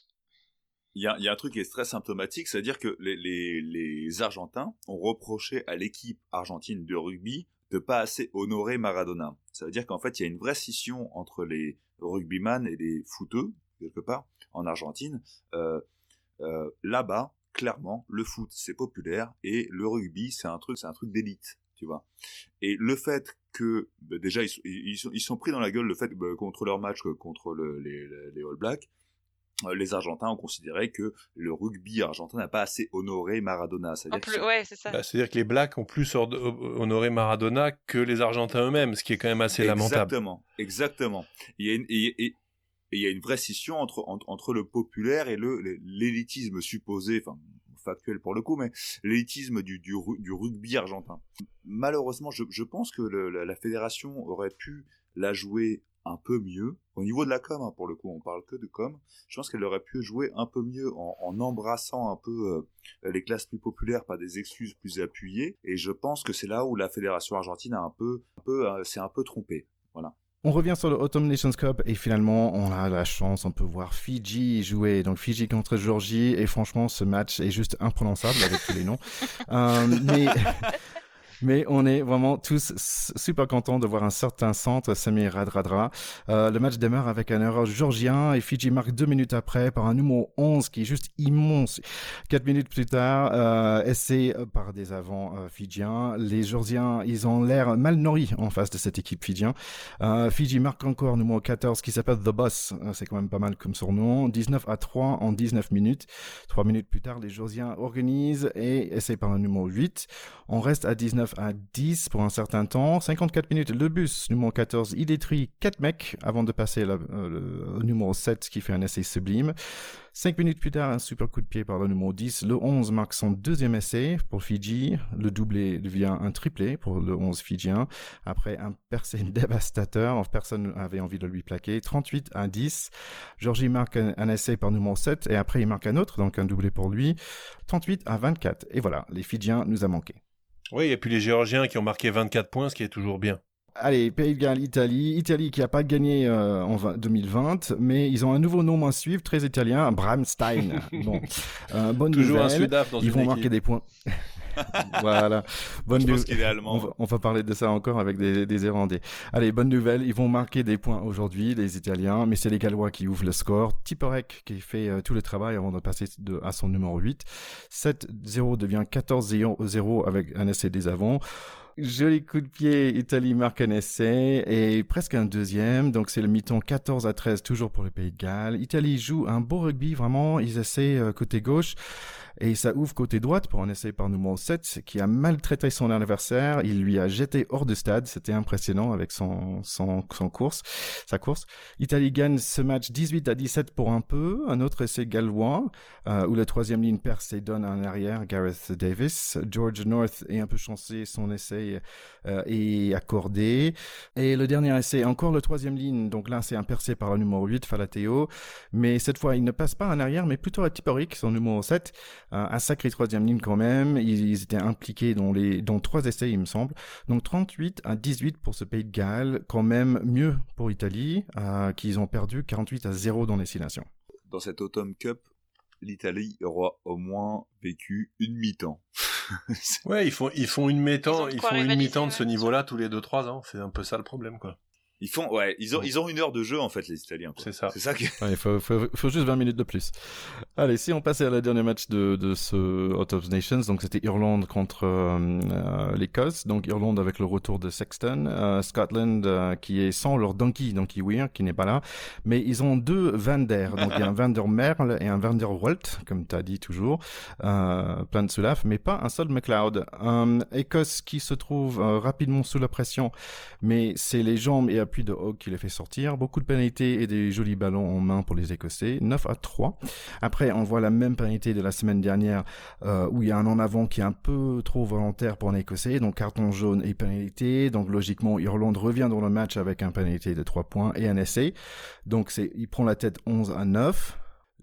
il y a, il y a un truc qui est très symptomatique, c'est-à-dire que les, les, Argentins ont reproché à l'équipe argentine de rugby de pas assez honorer Maradona. Ça veut dire qu'en fait, il y a une vraie scission entre les rugbyman et les footeux, quelque part, en Argentine. Euh, euh, Là-bas, clairement, le foot, c'est populaire, et le rugby, c'est un truc, c'est un truc d'élite, tu vois. Et le fait que, bah, déjà, ils, sont- ils, sont, ils sont pris dans la gueule le fait, bah, contre leur match, euh, contre le- les, les All Blacks, euh, les Argentins ont considéré que le rugby argentin n'a pas assez honoré Maradona. C'est-à-dire ouais. Bah, que les Blacks ont plus or- honoré Maradona que les Argentins eux-mêmes, ce qui est quand même assez lamentable. Exactement, exactement. Et, et- et il y a une vraie scission entre, le populaire et l'élitisme supposé, enfin factuel pour le coup, mais l'élitisme du, du, ru- du rugby argentin. Malheureusement, je, pense que la, fédération aurait pu la jouer un peu mieux. Au niveau de la com, hein, pour le coup, on parle que de com. Je pense qu'elle aurait pu jouer un peu mieux en, embrassant un peu euh, les classes plus populaires par des excuses plus appuyées. Et je pense que c'est là où la fédération argentine a un peu, un euh, s'est un peu trompée. Voilà. On revient sur le Autumn Nations Cup et finalement on a la chance, on peut voir Fidji jouer. Donc Fidji contre Georgie et franchement ce match est juste imprononçable avec tous les noms. Euh, mais Mais on est vraiment tous super contents de voir un certain centre, Samir Radradra. Euh, le match démarre avec un erreur georgien et Fidji marque deux minutes après par un numéro 11 qui est juste immense. Quatre minutes plus tard, euh, essai par des avants euh, fidjiens. Les Georgiens, ils ont l'air mal nourris en face de cette équipe fidjien. Euh, Fidji marque encore numéro 14 qui s'appelle The Boss. Euh, c'est quand même pas mal comme surnom. 19 à 3 en 19 minutes. Trois minutes plus tard, les Georgiens organisent et essaient par un numéro 8. On reste à 19 à 10 pour un certain temps. 54 minutes, le bus numéro 14, il détruit 4 mecs avant de passer euh, le, numéro 7 qui fait un essai sublime. 5 minutes plus tard, un super coup de pied par le numéro 10. Le 11 marque son deuxième essai pour Fidji. Le doublé devient un triplé pour le 11 fidjien. Après un percé dévastateur, personne n'avait envie de lui plaquer. 38 à 10. Georgie marque un, un, essai par numéro 7 et après il marque un autre, donc un doublé pour lui. 38 à 24. Et voilà, les Fidjiens nous a manqué. Oui, et puis les Géorgiens qui ont marqué 24 points, ce qui est toujours bien. Allez, Pays de Galles, Italie. Italie qui n'a pas gagné euh, en 2020, mais ils ont un nouveau nom à suivre, très italien, Bramstein. bon, euh, bonne Toujours nouvelle. un Sudaf dans ils vont équipe. marquer des points. voilà. Bonne Je pense nou- qu'il est allemand. On va, on va parler de ça encore avec des, des Irlandais. Allez, bonne nouvelle, ils vont marquer des points aujourd'hui, les Italiens, mais c'est les Gallois qui ouvrent le score. Tiporek qui fait euh, tout le travail avant de passer de, à son numéro 8. 7-0 devient 14-0 avec un essai des avants. Joli coup de pied, Italie marque un essai et presque un deuxième. Donc c'est le mi-temps 14 à 13 toujours pour le Pays de Galles. Italie joue un beau rugby vraiment. Ils essaient euh, côté gauche et ça ouvre côté droite pour un essai par numéro 7 qui a maltraité son adversaire. Il lui a jeté hors de stade. C'était impressionnant avec son, son, son course, sa course. Italie gagne ce match 18 à 17 pour un peu. Un autre essai gallois euh, où la troisième ligne perce et donne en arrière Gareth Davis. George North est un peu chancé. Son essai euh, est accordé. Et le dernier essai, encore le troisième ligne. Donc là, c'est un percé par le numéro 8, Falateo. Mais cette fois, il ne passe pas en arrière, mais plutôt à Tiporic, son numéro 7 un sacré troisième ligne quand même. Ils, ils, étaient impliqués dans les dans trois essais, il me semble. Donc 38 à 18 pour ce pays de Galles, quand même mieux pour Italie, euh, qu'ils ont perdu 48 à 0 dans les six nations. Dans cette Autumn Cup, l'Italie aura au moins vécu une mi-temps. ouais, ils font ils font une mi-temps, Ils font une mi-temps de ce niveau-là tous les 2-3 ans. C'est un peu ça le problème, quoi. Ils font, ouais, ils ont, ils ont une heure de jeu en fait, les Italiens. C'est ça. C'est ça qui. Ouais, il faut, faut, faut, juste 20 minutes de plus. Allez, si on passait à la dernier match de, de ce Out of Nations, donc c'était Irlande contre euh, l'Écosse, donc Irlande avec le retour de Sexton, euh, Scotland euh, qui est sans leur donkey, Donkey Weir, qui n'est pas là, mais ils ont deux Van Der, donc il y a un Van Der Merle et un Van Der Walt, comme tu as dit toujours, euh, plein de soulaf, mais pas un seul McLeod. Écosse qui se trouve euh, rapidement sous la pression, mais c'est les jambes et appui de Hogg qui les fait sortir. Beaucoup de pénalités et des jolis ballons en main pour les Écossais. 9 à 3. Après, on voit la même pénalité de la semaine dernière euh, où il y a un en avant qui est un peu trop volontaire pour un Écossais. Donc carton jaune et pénalité. Donc logiquement, Irlande revient dans le match avec un pénalité de 3 points et un essai. Donc il prend la tête 11 à 9.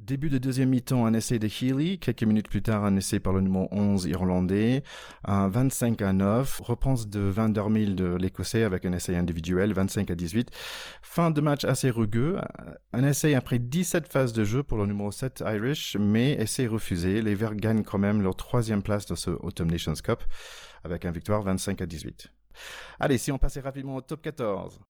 Début de deuxième mi-temps, un essai de Healy. Quelques minutes plus tard, un essai par le numéro 11 irlandais. Un 25 à 9. Repense de Van der Mil de l'Écossais avec un essai individuel, 25 à 18. Fin de match assez rugueux. Un essai après 17 phases de jeu pour le numéro 7 Irish, mais essai refusé. Les Verts gagnent quand même leur troisième place dans ce Autumn Nations Cup avec un victoire 25 à 18. Allez, si on passait rapidement au top 14.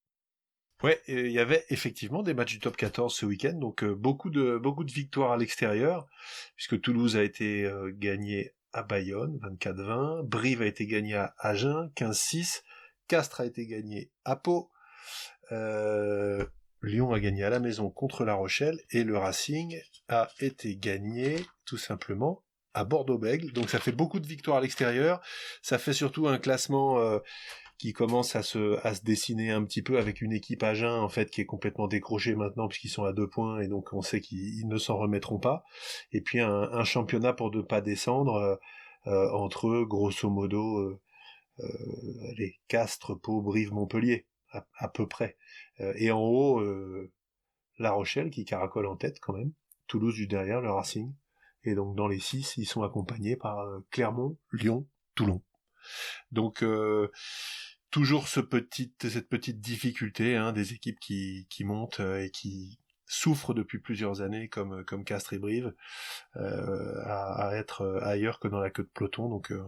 Ouais, il y avait effectivement des matchs du top 14 ce week-end, donc euh, beaucoup de beaucoup de victoires à l'extérieur, puisque Toulouse a été euh, gagné à Bayonne, 24-20, Brive a été gagné à Agen, 15-6, Castres a été gagné à Pau, euh, Lyon a gagné à la maison contre La Rochelle, et le Racing a été gagné tout simplement à Bordeaux-Bègles. Donc ça fait beaucoup de victoires à l'extérieur, ça fait surtout un classement euh, qui commence à se, à se dessiner un petit peu avec une équipe à jeun en fait qui est complètement décrochée maintenant puisqu'ils sont à deux points et donc on sait qu'ils ne s'en remettront pas. Et puis un, championnat pour ne pas descendre euh, euh, entre eux, grosso modo, euh, les Castres, Pau, Brive, Montpellier, à, peu près. et en haut, La Rochelle qui caracole en tête quand même, Toulouse du derrière, le Racing. Et donc dans les six, ils sont accompagnés par Clermont, Lyon, Toulon. Donc toujours ce cette petite difficulté hein, des équipes qui, montent et qui souffrent depuis plusieurs années comme, comme Castres et Brive euh, à, être ailleurs que dans la queue de peloton. Donc euh,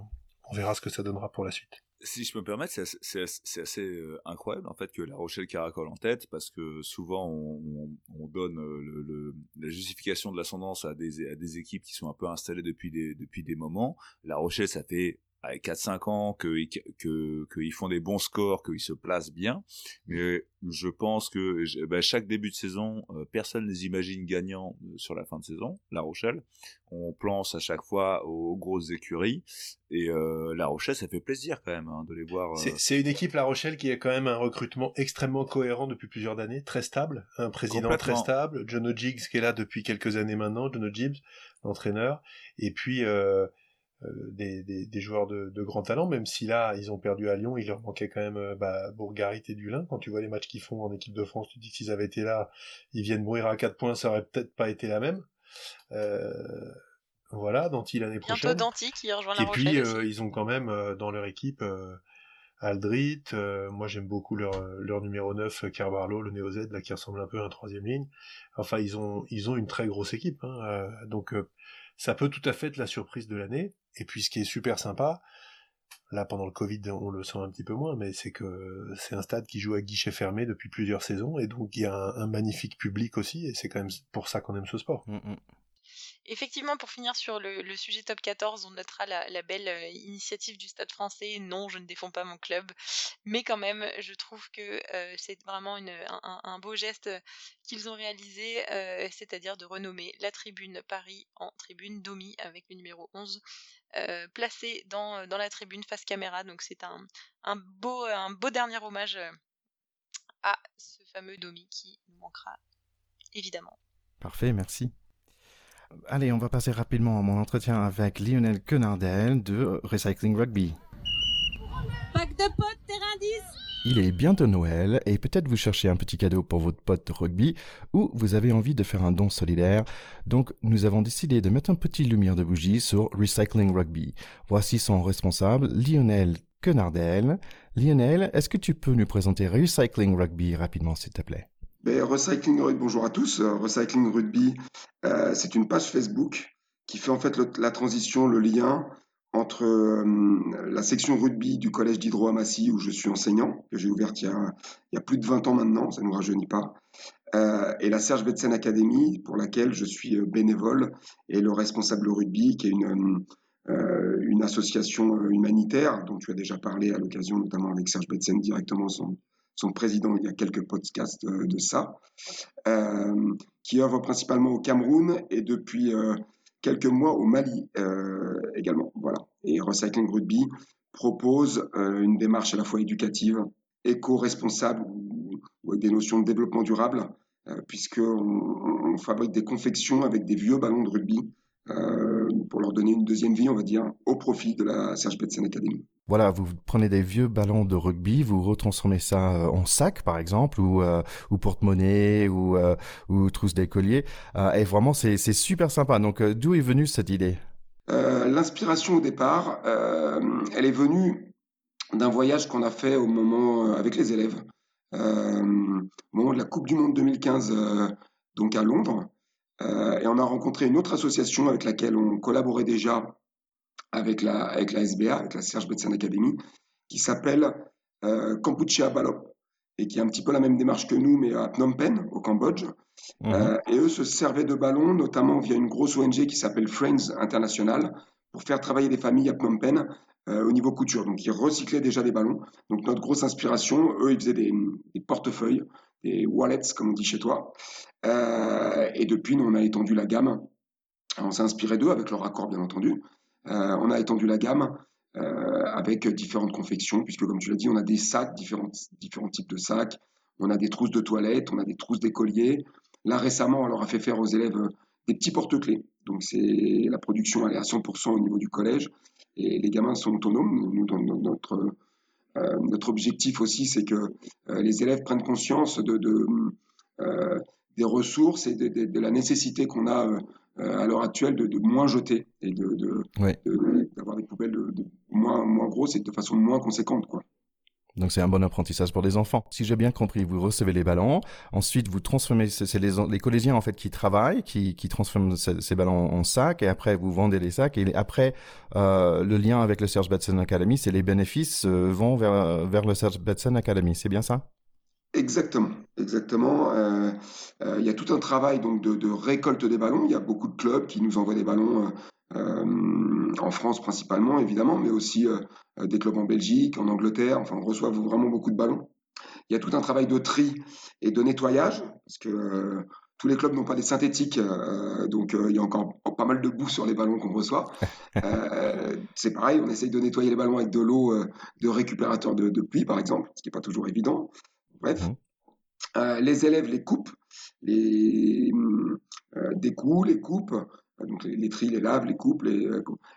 on verra ce que ça donnera pour la suite. si je me permettre, c'est assez, euh, incroyable en fait que La Rochelle caracole en tête parce que souvent on, donne euh, la justification de l'ascendance à des, à des équipes qui sont un peu installées depuis des, depuis des moments. La Rochelle, ça fait 4-5 ans qu'ils que, que, font des bons scores, qu'ils se placent bien. Mais je pense que bah, chaque début de saison, euh, personne ne les imagine gagnants euh, sur la fin de saison, La Rochelle. On place à chaque fois aux grosses écuries. Et euh, La Rochelle, ça fait plaisir quand même hein, de les voir. C'est une équipe, La Rochelle, qui a quand même un recrutement extrêmement cohérent depuis plusieurs années, très stable. Un président très stable. John O'Jiggs qui est là depuis quelques années maintenant, John O'Jibbs, l'entraîneur. Et puis... Euh, des, joueurs de, grand talent, même si là, ils ont perdu à Lyon, il leur manquait quand même euh, bah, Bourgarit et Dulin. Quand tu vois les matchs qu'ils font en équipe de France, tu dis que s'ils avaient été là, ils viennent mourir à 4 points, ça aurait peut-être pas été la même. Euh, voilà, Danti l'année prochaine. Bientôt Danti qui rejoint la Et puis, ils ont quand même dans leur équipe Aldrit, moi j'aime beaucoup leur, leur numéro 9, Carbarlo, le Néo Z, là, qui ressemble un peu à un troisième ligne. Enfin, ils ont, ils ont une très grosse équipe. Hein, donc, ça peut tout à fait être la surprise de l'année. Et puis ce qui est super sympa, là pendant le Covid on le sent un petit peu moins, mais c'est que c'est un stade qui joue à guichet fermé depuis plusieurs saisons, et donc il y a un, magnifique public aussi, et c'est quand même pour ça qu'on aime ce sport. Mmh, mmh. Effectivement, pour finir sur le, sujet top 14, on notera la, belle euh, initiative du Stade français. Non, je ne défends pas mon club, mais quand même, je trouve que euh, c'est vraiment un, beau geste qu'ils ont réalisé, euh, c'est-à-dire de renommer la tribune Paris en tribune Domi avec le numéro 11 placé dans, la tribune face caméra. Donc c'est un, beau, un beau dernier hommage à ce fameux Domi qui nous manquera évidemment. Parfait, merci. Allez, on va passer rapidement à mon entretien avec Lionel Quenardel de Recycling Rugby. Pack de potes, terrain 10 il est bientôt Noël et peut-être vous cherchez un petit cadeau pour votre pote de rugby ou vous avez envie de faire un don solidaire. Donc nous avons décidé de mettre un petit lumière de bougie sur Recycling Rugby. Voici son responsable, Lionel Quenardel. Lionel, est-ce que tu peux nous présenter Recycling Rugby rapidement s'il te plaît? Ben, Recycling Rugby, bonjour à tous. Euh, Recycling Rugby, euh, c'est une page Facebook qui fait en fait la transition, le lien entre euh, la section rugby du collège d'Hydro Massy où je suis enseignant, que j'ai ouverte il y, a, plus de 20 ans maintenant, ça ne nous rajeunit pas, et la Serge Betsen Academy pour laquelle je suis bénévole et le responsable rugby qui est une, une association humanitaire dont tu as déjà parlé à l'occasion notamment avec Serge Betsen directement son, son président, il y a quelques podcasts euh, de ça, euh, qui œuvre principalement au Cameroun et depuis euh, quelques mois au Mali également. Voilà. Et Recycling Rugby propose une démarche à la fois éducative, éco-responsable ou, avec des notions de développement durable, puisqu'on on fabrique des confections avec des vieux ballons de rugby pour leur donner une deuxième vie, on va dire, au profit de la Serge Betsen Academy. Voilà, vous prenez des vieux ballons de rugby, vous retransformez ça euh, en sac, par exemple, ou, euh, ou porte-monnaie, ou, euh, ou trousse d'écolier. et vraiment, c'est super sympa. Donc, d'où est venue cette idée? L'inspiration au départ, elle est venue d'un voyage qu'on a fait au moment avec les élèves, au moment de la Coupe du Monde 2015, donc à Londres. Et on a rencontré une autre association avec laquelle on collaborait déjà avec la, avec la SBA, avec la Serge Betsen Academy, qui s'appelle euh, Kampuchea Balop, et qui a un petit peu la même démarche que nous, mais à Phnom Penh, au Cambodge. Mhm. Euh, et eux se servaient de ballons, notamment via une grosse ONG qui s'appelle Friends International, pour faire travailler des familles à Phnom Penh euh, au niveau couture. Donc, ils recyclaient déjà des ballons. Donc, notre grosse inspiration, eux, ils faisaient des, des portefeuilles, des wallets, comme on dit chez toi. Euh, et depuis, nous, on a étendu la gamme. on s'est inspiré d'eux, avec leur accord, bien entendu. Euh, on a étendu la gamme euh, avec différentes confections, puisque comme tu l'as dit, on a des sacs, différents, différents types de sacs, on a des trousses de toilettes, on a des trousses d'écoliers. Là, récemment, on leur a fait faire aux élèves des petits porte-clés. Donc, c'est la production, elle est à 100% au niveau du collège. Et les gamins sont autonomes. Nous, dans, notre, notre objectif aussi, c'est que les élèves prennent conscience de, des ressources et de la nécessité qu'on a euh, à l'heure actuelle de, moins jeter et de, d'avoir des poubelles de, moins, moins grosses et de façon moins conséquente. Quoi. Donc c'est un bon apprentissage pour les enfants. Si j'ai bien compris, vous recevez les ballons, ensuite vous transformez, c'est les, collégiens en fait qui travaillent, qui, qui transforment ces, ballons en sacs, et après vous vendez les sacs, et après euh, le lien avec le Serge Batson Academy, c'est les bénéfices euh, vont vers, vers le Serge Batson Academy, c'est bien ça? Exactement, exactement. Euh, euh, il y a tout un travail donc de, récolte des ballons. Il y a beaucoup de clubs qui nous envoient des ballons euh, en France principalement, évidemment, mais aussi des clubs en Belgique, en Angleterre. Enfin, on reçoit vraiment beaucoup de ballons. Il y a tout un travail de tri et de nettoyage parce que tous les clubs n'ont pas des synthétiques, euh, donc euh, il y a encore pas mal de boue sur les ballons qu'on reçoit. Euh, c'est pareil, on essaye de nettoyer les ballons avec de l'eau de récupérateur de, de, pluie, par exemple, ce qui n'est pas toujours évident. Bref, mmh. les élèves les coupent, les découpent, les coupent, donc les, les les laves, les coupes, les,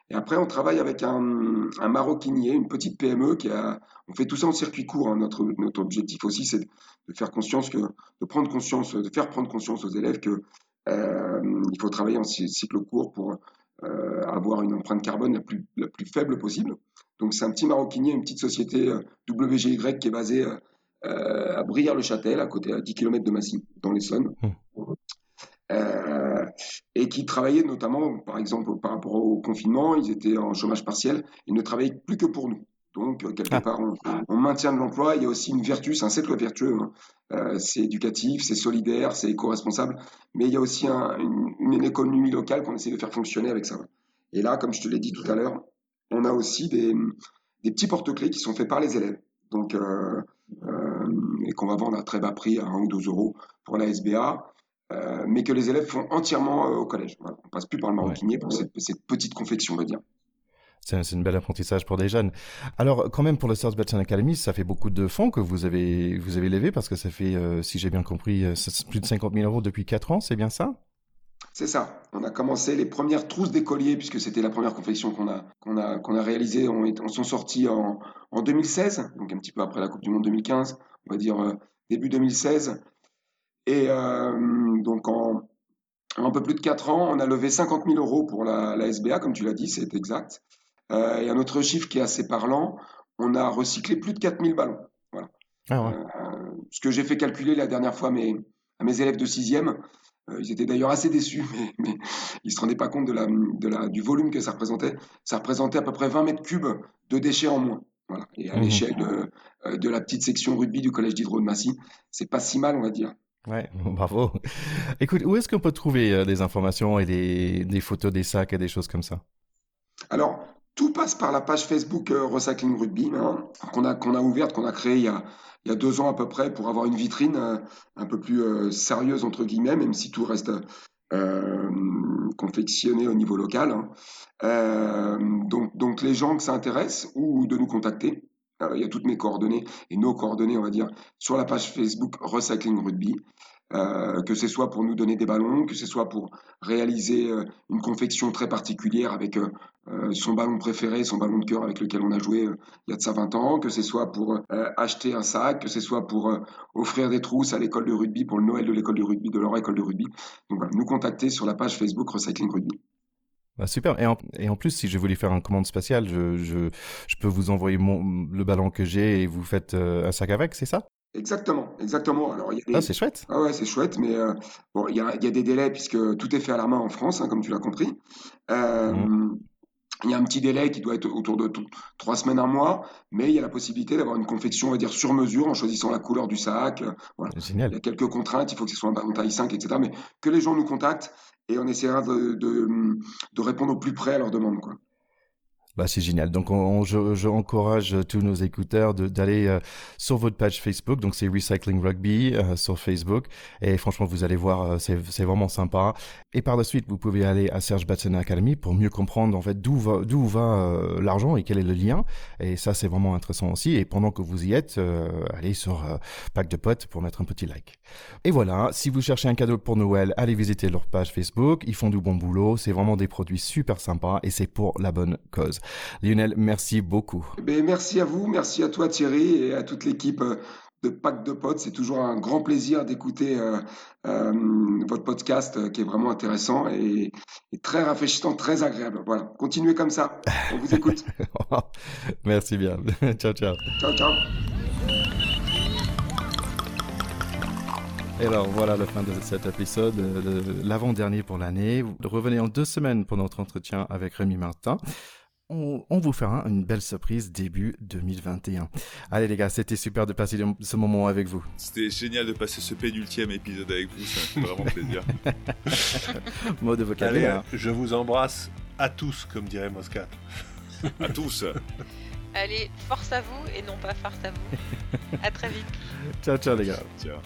et après on travaille avec un, un, maroquinier, une petite PME qui a, on fait tout ça en circuit court. Hein. Notre, notre objectif aussi, c'est de faire conscience que, de prendre conscience, de faire prendre conscience aux élèves que euh, il faut travailler en cycle court pour euh, avoir une empreinte carbone la plus, la plus faible possible. Donc c'est un petit maroquinier, une petite société euh, WGY qui est basée euh, à Brière-le-Châtel, à côté à 10 km de Massy, dans l'Essonne. Mmh. Euh, et qui travaillaient notamment, par exemple, par rapport au confinement, ils étaient en chômage partiel, ils ne travaillaient plus que pour nous. Donc, quelque ah. part, on, on, maintient de l'emploi. Il y a aussi une vertu, c'est un cercle vertueux. Hein. Euh, c'est éducatif, c'est solidaire, c'est éco-responsable. Mais il y a aussi un, une, une, économie locale qu'on essaie de faire fonctionner avec ça. Et là, comme je te l'ai dit tout à l'heure, on a aussi des, des petits porte-clés qui sont faits par les élèves. Donc, euh, euh, et qu'on va vendre à très bas prix, à 1 ou 2 euros pour la SBA. Euh, mais que les élèves font entièrement euh, au collège. Voilà. On passe plus par le maroquinier ouais. pour cette, cette, petite confection, on va dire. C'est un, bel apprentissage pour des jeunes. Alors, quand même, pour le South Batson Academy, ça fait beaucoup de fonds que vous avez, vous avez levé parce que ça fait, euh, si j'ai bien compris, euh, plus de 50 000 euros depuis 4 ans, c'est bien ça? C'est ça. On a commencé les premières trousses d'écoliers, puisque c'était la première confection qu'on a, qu'on a, qu'on a réalisée. On, est, on sont sortis en, en 2016, donc un petit peu après la Coupe du Monde 2015, on va dire euh, début 2016. Et donc en, un peu plus de 4 ans, on a levé 50 000 euros pour la, la SBA, comme tu l'as dit, c'est exact. Euh, et un autre chiffre qui est assez parlant, on a recyclé plus de 4 000 ballons. Voilà. Ah ouais. euh, ce que j'ai fait calculer la dernière fois mes, à mes élèves de 6e, euh, ils étaient d'ailleurs assez déçus, mais, mais ils ne se rendaient pas compte de la, de la, du volume que ça représentait. Ça représentait à peu près 20 mètres cubes de déchets en moins. Voilà. Et à mmh. l'échelle de, euh, de la petite section rugby du collège d'Hydro de Massy, c'est pas si mal, on va dire. Ouais, bravo. Écoute, où est-ce qu'on peut trouver euh, des informations et des, photos des sacs et des choses comme ça? Alors, tout passe par la page Facebook euh, Recycling Rugby hein, qu'on a, qu'on a ouverte, qu'on a créée il y a, il y a deux ans à peu près pour avoir une vitrine euh, un peu plus sérieuse, entre guillemets, même si tout reste confectionné au niveau local. Hein. donc, donc, les gens que ça intéresse ou de nous contacter, il y a toutes mes coordonnées et nos coordonnées, on va dire, sur la page Facebook Recycling Rugby. Euh, que ce soit pour nous donner des ballons, que ce soit pour réaliser euh, une confection très particulière avec euh, son ballon préféré, son ballon de cœur avec lequel on a joué il y a de ça 20 ans, que ce soit pour acheter un sac, que ce soit pour offrir des trousses à l'école de rugby, pour le Noël de l'école de rugby, de leur école de rugby. Donc voilà, nous contacter sur la page Facebook Recycling Rugby. Bah super. Et en, et en, plus, si je voulais faire une commande spatiale, je, je, je peux vous envoyer mon, le ballon que j'ai et vous faites euh, un sac avec, c'est ça? Exactement, exactement. Alors, y a des... Ah, c'est chouette. Ah ouais, c'est chouette, mais euh, bon, il y a, y a, des délais puisque tout est fait à la main en France, hein, comme tu l'as compris. Euh, mmh. Il y a un petit délai qui doit être autour de trois semaines, un mois, mais il y a la possibilité d'avoir une confection, on va dire, sur mesure en choisissant la couleur du sac. Voilà. Génial. Il y a quelques contraintes, il faut que ce soit un ballon taille 5, etc. Mais que les gens nous contactent et on essaiera de, répondre au plus près à leurs demandes. Quoi. Bah, c'est génial. Donc, on, je, je, encourage tous nos écouteurs d'aller euh, sur votre page Facebook. Donc, c'est Recycling Rugby euh, sur Facebook. Et franchement, vous allez voir, euh, c'est vraiment sympa. Et par la suite, vous pouvez aller à Serge Batson Academy pour mieux comprendre en fait d'où va, va euh, l'argent et quel est le lien. Et ça, c'est vraiment intéressant aussi. Et pendant que vous y êtes, euh, allez sur Pack de Potes pour mettre un petit like. Et voilà. Si vous cherchez un cadeau pour Noël, allez visiter leur page Facebook. Ils font du bon boulot. C'est vraiment des produits super sympas et c'est pour la bonne cause. Lionel, merci beaucoup. Ben, merci à vous, merci à toi Thierry et à toute l'équipe euh, de Pacte de Potes. C'est toujours un grand plaisir d'écouter euh, euh, votre podcast qui est vraiment intéressant et, très rafraîchissant, très agréable. Voilà, continuez comme ça. On vous écoute. Merci bien. ciao, ciao. Ciao, ciao. Et alors voilà la fin de cet épisode, l'avant-dernier pour l'année. Revenez en deux semaines pour notre entretien avec Rémi Martin. On, on, vous fera une belle surprise début 2021. Allez les gars, c'était super de passer ce moment avec vous. C'était génial de passer ce pénultième épisode avec vous, ça fait vraiment plaisir. Mot de vocabulaire. Allez, je vous embrasse à tous, comme dirait Moscat. à tous. Allez, force à vous et non pas farce à vous. à très vite. ciao, ciao les gars. Ciao.